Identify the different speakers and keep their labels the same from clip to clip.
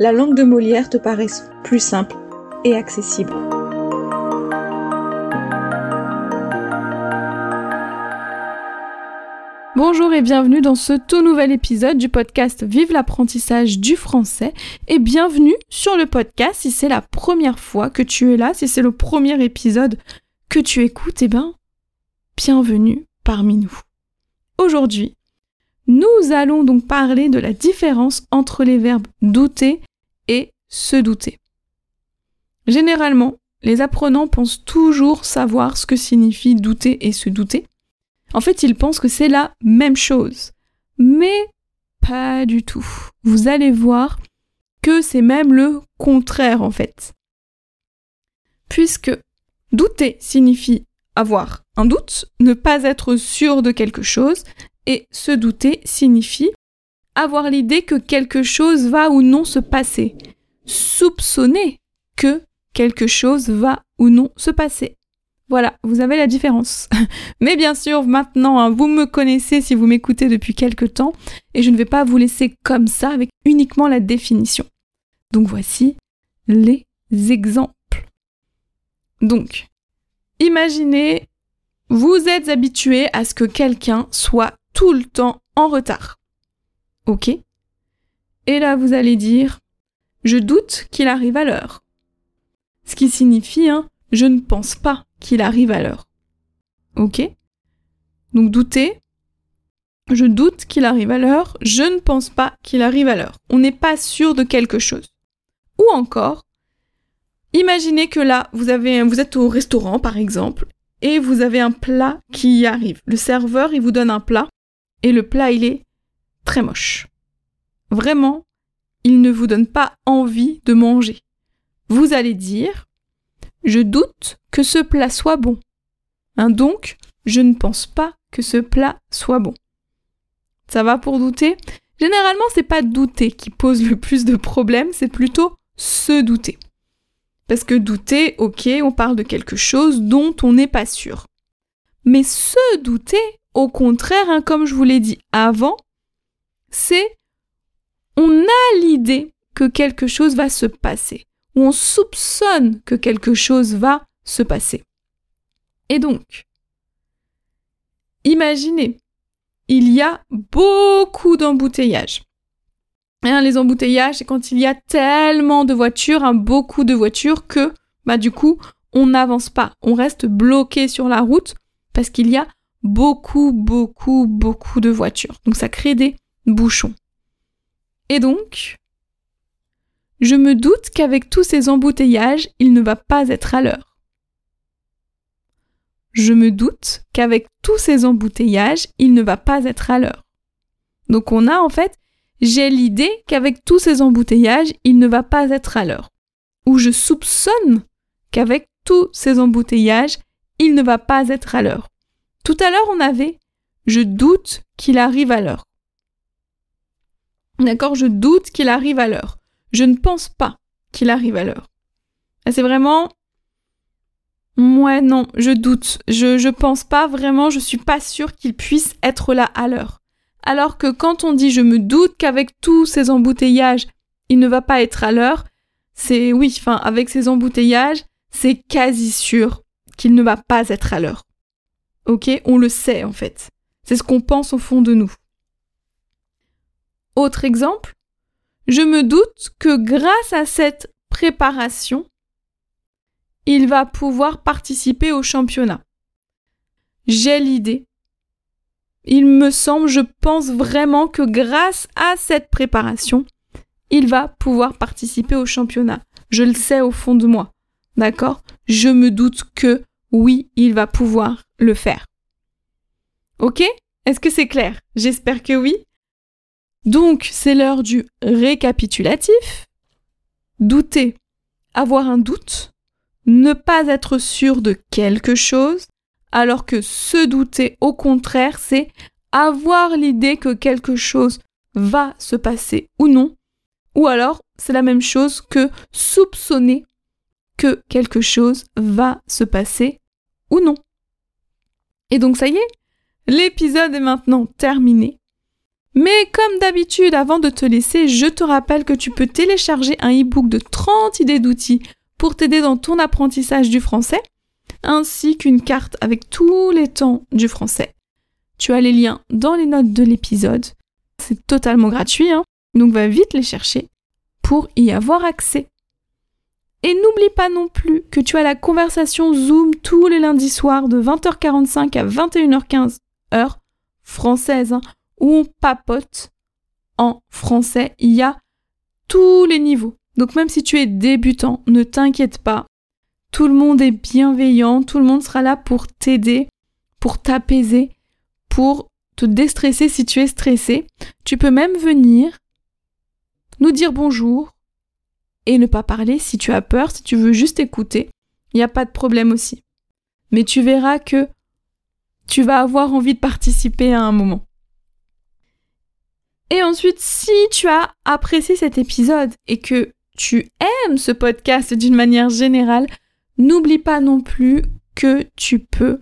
Speaker 1: la langue de Molière te paraisse plus simple et accessible.
Speaker 2: Bonjour et bienvenue dans ce tout nouvel épisode du podcast Vive l'apprentissage du français et bienvenue sur le podcast si c'est la première fois que tu es là, si c'est le premier épisode que tu écoutes, eh ben bienvenue parmi nous. Aujourd'hui, nous allons donc parler de la différence entre les verbes douter et se douter. Généralement, les apprenants pensent toujours savoir ce que signifie douter et se douter, en fait, ils pensent que c'est la même chose. Mais pas du tout. Vous allez voir que c'est même le contraire en fait. Puisque douter signifie avoir un doute, ne pas être sûr de quelque chose, et se douter signifie avoir l'idée que quelque chose va ou non se passer, soupçonner que quelque chose va ou non se passer. Voilà, vous avez la différence. Mais bien sûr, maintenant, hein, vous me connaissez si vous m'écoutez depuis quelque temps, et je ne vais pas vous laisser comme ça avec uniquement la définition. Donc voici les exemples. Donc, imaginez, vous êtes habitué à ce que quelqu'un soit tout le temps en retard. Ok Et là, vous allez dire, je doute qu'il arrive à l'heure. Ce qui signifie, hein, je ne pense pas qu'il arrive à l'heure. Ok Donc douter. Je doute qu'il arrive à l'heure. Je ne pense pas qu'il arrive à l'heure. On n'est pas sûr de quelque chose. Ou encore, imaginez que là, vous, avez, vous êtes au restaurant par exemple, et vous avez un plat qui arrive. Le serveur, il vous donne un plat, et le plat, il est très moche. Vraiment, il ne vous donne pas envie de manger. Vous allez dire, je doute que ce plat soit bon. Hein, donc, je ne pense pas que ce plat soit bon. Ça va pour douter? Généralement, c'est pas douter qui pose le plus de problèmes, c'est plutôt se douter. Parce que douter, ok, on parle de quelque chose dont on n'est pas sûr. Mais se douter, au contraire, hein, comme je vous l'ai dit avant, c'est on a l'idée que quelque chose va se passer où on soupçonne que quelque chose va se passer. Et donc, imaginez, il y a beaucoup d'embouteillages. les embouteillages, c'est quand il y a tellement de voitures, hein, beaucoup de voitures, que bah, du coup, on n'avance pas. On reste bloqué sur la route parce qu'il y a beaucoup, beaucoup, beaucoup de voitures. Donc ça crée des bouchons. Et donc, je me doute qu'avec tous ces embouteillages, il ne va pas être à l'heure. Je me doute qu'avec tous ces embouteillages, il ne va pas être à l'heure. Donc on a en fait, j'ai l'idée qu'avec tous ces embouteillages, il ne va pas être à l'heure. Ou je soupçonne qu'avec tous ces embouteillages, il ne va pas être à l'heure. Tout à l'heure, on avait je doute qu'il arrive à l'heure. D'accord, je doute qu'il arrive à l'heure je ne pense pas qu'il arrive à l'heure. C'est vraiment. Ouais, non, je doute. Je, je pense pas vraiment, je suis pas sûre qu'il puisse être là à l'heure. Alors que quand on dit je me doute qu'avec tous ces embouteillages, il ne va pas être à l'heure, c'est oui, enfin, avec ces embouteillages, c'est quasi sûr qu'il ne va pas être à l'heure. Ok On le sait en fait. C'est ce qu'on pense au fond de nous. Autre exemple, Je me doute que grâce à cette préparation, il va pouvoir participer au championnat. J'ai l'idée. Il me semble, je pense vraiment que grâce à cette préparation, il va pouvoir participer au championnat. Je le sais au fond de moi. D'accord? Je me doute que oui, il va pouvoir le faire. Ok? Est-ce que c'est clair? J'espère que oui. Donc, c'est l'heure du récapitulatif. Douter, avoir un doute, ne pas être sûr de quelque chose, alors que se douter, au contraire, c'est avoir l'idée que quelque chose va se passer ou non, ou alors c'est la même chose que soupçonner que quelque chose va se passer ou non. Et donc ça y est, l'épisode est maintenant terminé. Mais comme d'habitude, avant de te laisser, je te rappelle que tu peux télécharger un e-book de 30 idées d'outils pour t'aider dans ton apprentissage du français, ainsi qu'une carte avec tous les temps du français. Tu as les liens dans les notes de l'épisode. C'est totalement gratuit, hein donc va vite les chercher pour y avoir accès. Et n'oublie pas non plus que tu as la conversation Zoom tous les lundis soirs de 20h45 à 21h15 heure française, hein, où on papote en français. Il y a tous les niveaux. Donc même si tu es débutant, ne t'inquiète pas. Tout le monde est bienveillant, tout le monde sera là pour t'aider, pour t'apaiser, pour te déstresser si tu es stressé. Tu peux même venir nous dire bonjour et ne pas parler si tu as peur, si tu veux juste écouter. Il n'y a pas de problème aussi. Mais tu verras que tu vas avoir envie de participer à un moment. Et ensuite, si tu as apprécié cet épisode et que tu aimes ce podcast d'une manière générale, n'oublie pas non plus que tu peux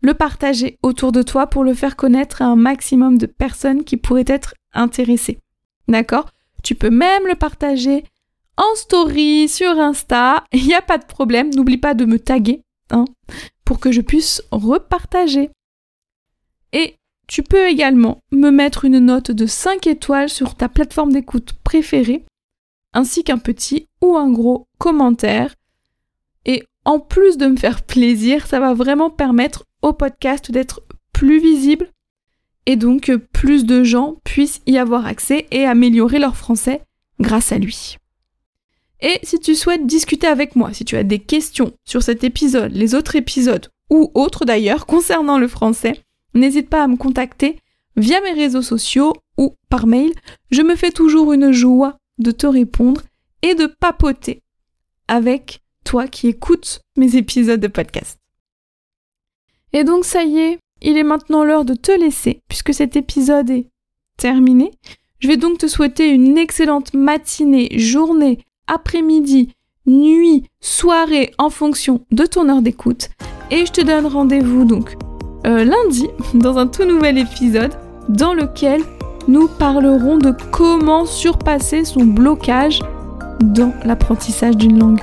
Speaker 2: le partager autour de toi pour le faire connaître à un maximum de personnes qui pourraient être intéressées. D'accord? Tu peux même le partager en story sur Insta, il n'y a pas de problème, n'oublie pas de me taguer hein, pour que je puisse repartager. Et tu peux également me mettre une note de 5 étoiles sur ta plateforme d'écoute préférée, ainsi qu'un petit ou un gros commentaire. Et en plus de me faire plaisir, ça va vraiment permettre au podcast d'être plus visible et donc que plus de gens puissent y avoir accès et améliorer leur français grâce à lui. Et si tu souhaites discuter avec moi, si tu as des questions sur cet épisode, les autres épisodes ou autres d'ailleurs concernant le français, n'hésite pas à me contacter via mes réseaux sociaux ou par mail. Je me fais toujours une joie de te répondre et de papoter avec toi qui écoutes mes épisodes de podcast. Et donc ça y est, il est maintenant l'heure de te laisser puisque cet épisode est terminé. Je vais donc te souhaiter une excellente matinée, journée, après-midi, nuit, soirée en fonction de ton heure d'écoute. Et je te donne rendez-vous donc euh, lundi dans un tout nouvel épisode dans lequel nous parlerons de comment surpasser son blocage dans l'apprentissage d'une langue.